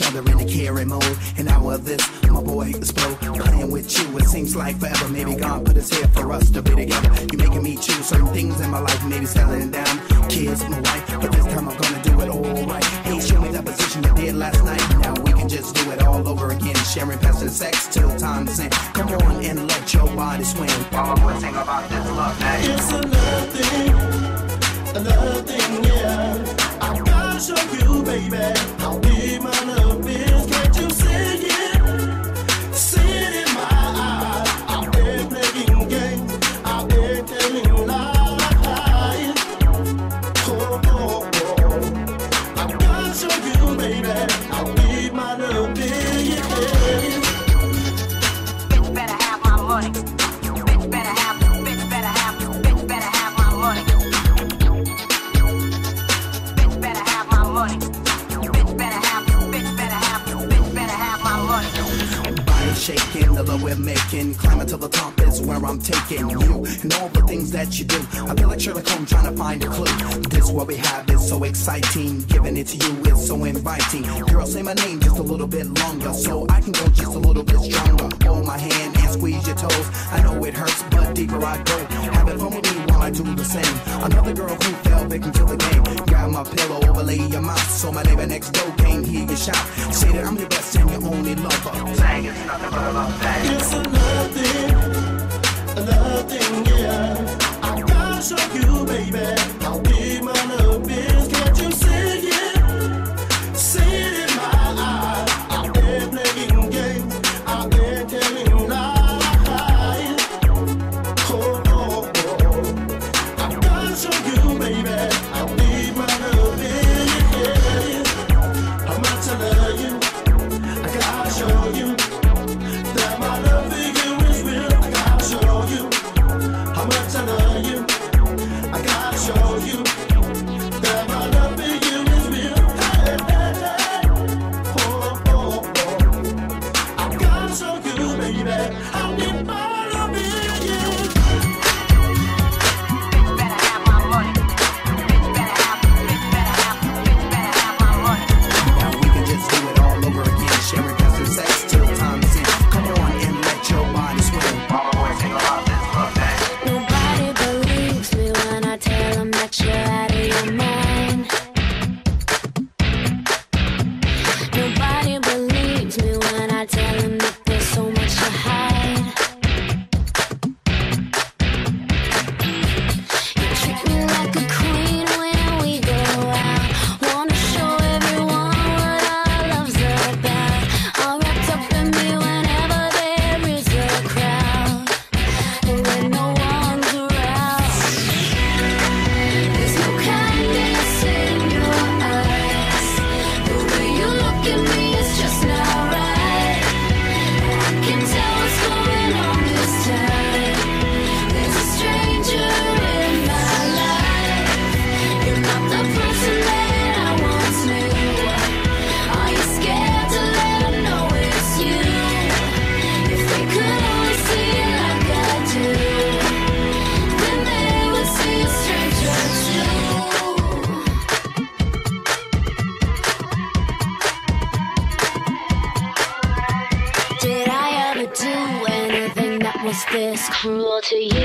each other in a caring mode. And now with this, my boy explode. Playing with you, it seems like forever. Maybe God put his here for us to be together. You're making me choose certain things in my life, maybe settling down. Kids, my wife, but this time I'm gonna do it all right. Hey, show me that position you did last night. Now we can just do it all over again. Sharing passion sex till time's end. Come on and let your body swing. All about this love. It's a love thing, a love thing, yeah. I gotta show you, baby, how deep my love making. Climbing to the top is where I'm taking you. And all the things that you do. I feel like Sherlock Holmes trying to find a clue. This what we have is so exciting. Giving it to you is so inviting. Girl, say my name just a little bit longer. So I can go just a little bit stronger. Hold my hand and squeeze your toes. I know it hurts, but deeper I go. Have it fun with me I do the same. Another girl who fell victim to the game. Grab my pillow, overlay your mouth. So my neighbor next door can't hear you shout. Say that I'm your best and your only lover. Saying it's nothing but a love thing. It's a a yeah. I gotta show you, baby, how to you?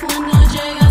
Cuando llega.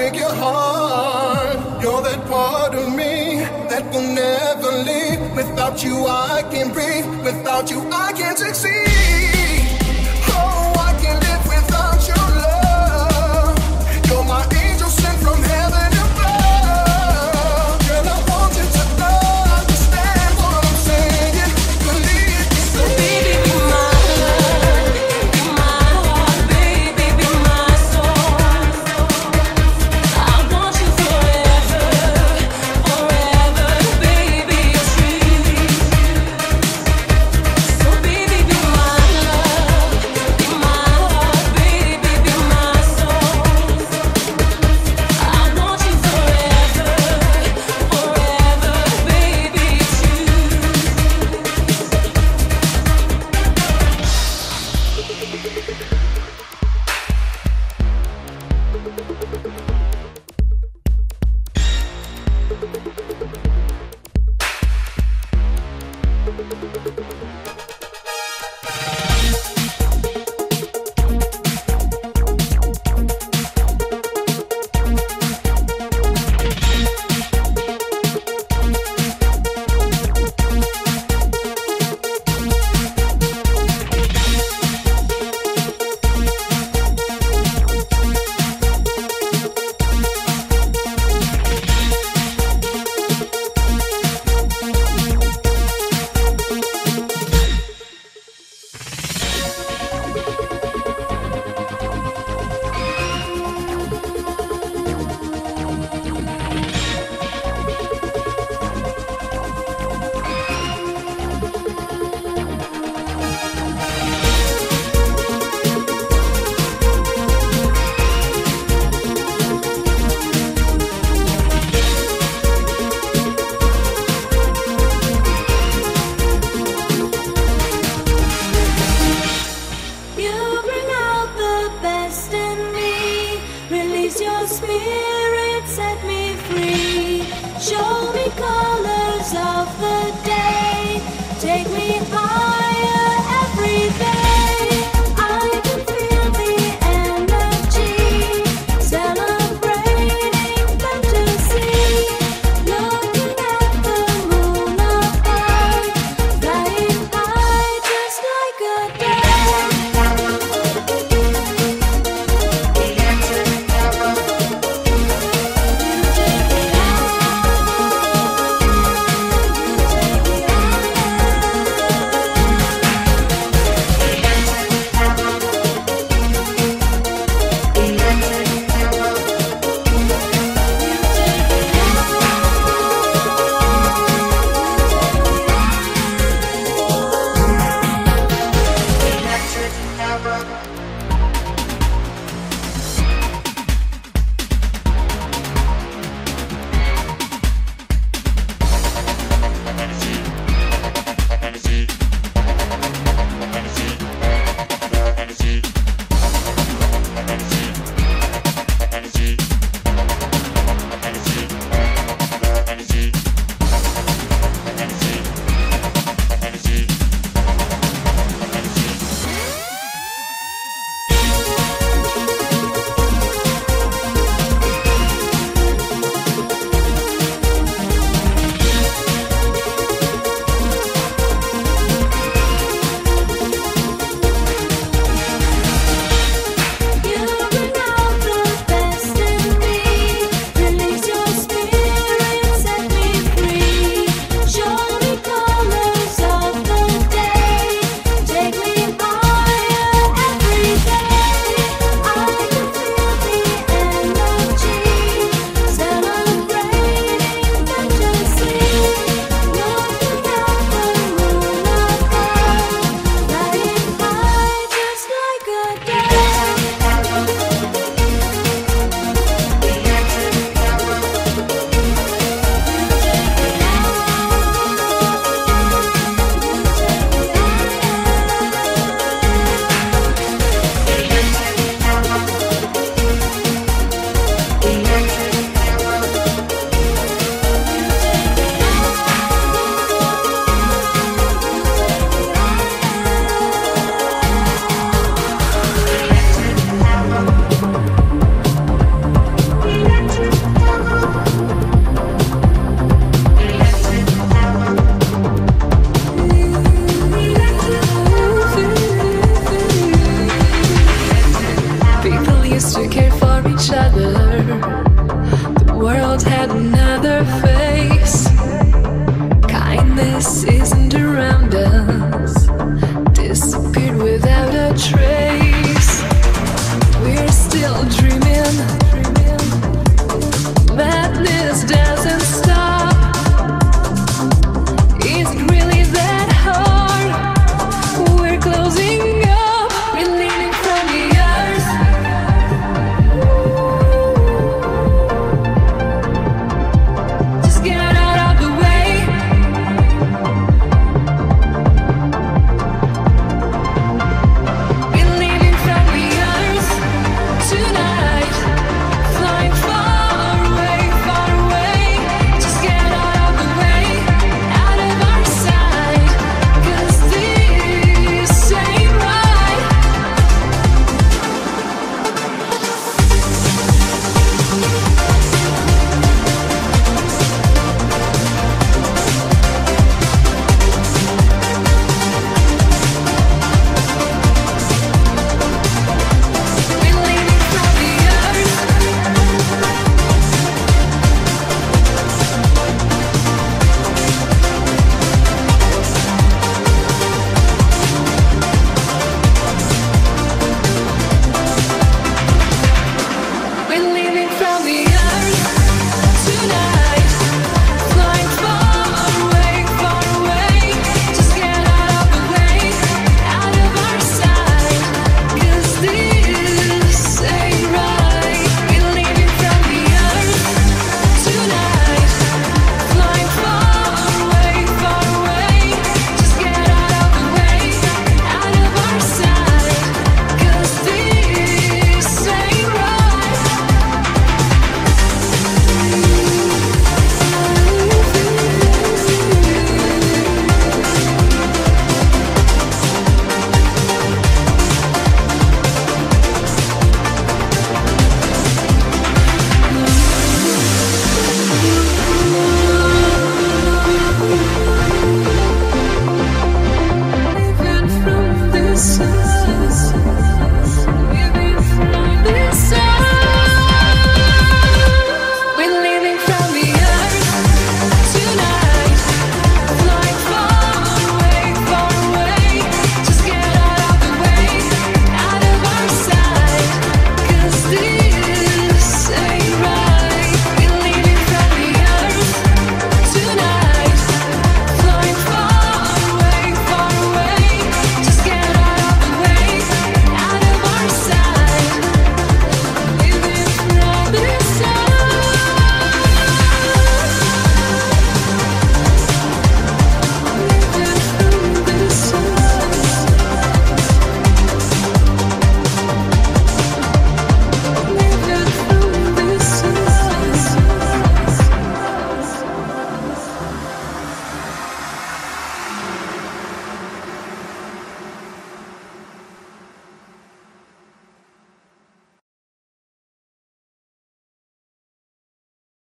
break your heart. You're that part of me that will never leave. Without you, I can't breathe. Without you, I can't succeed. had another.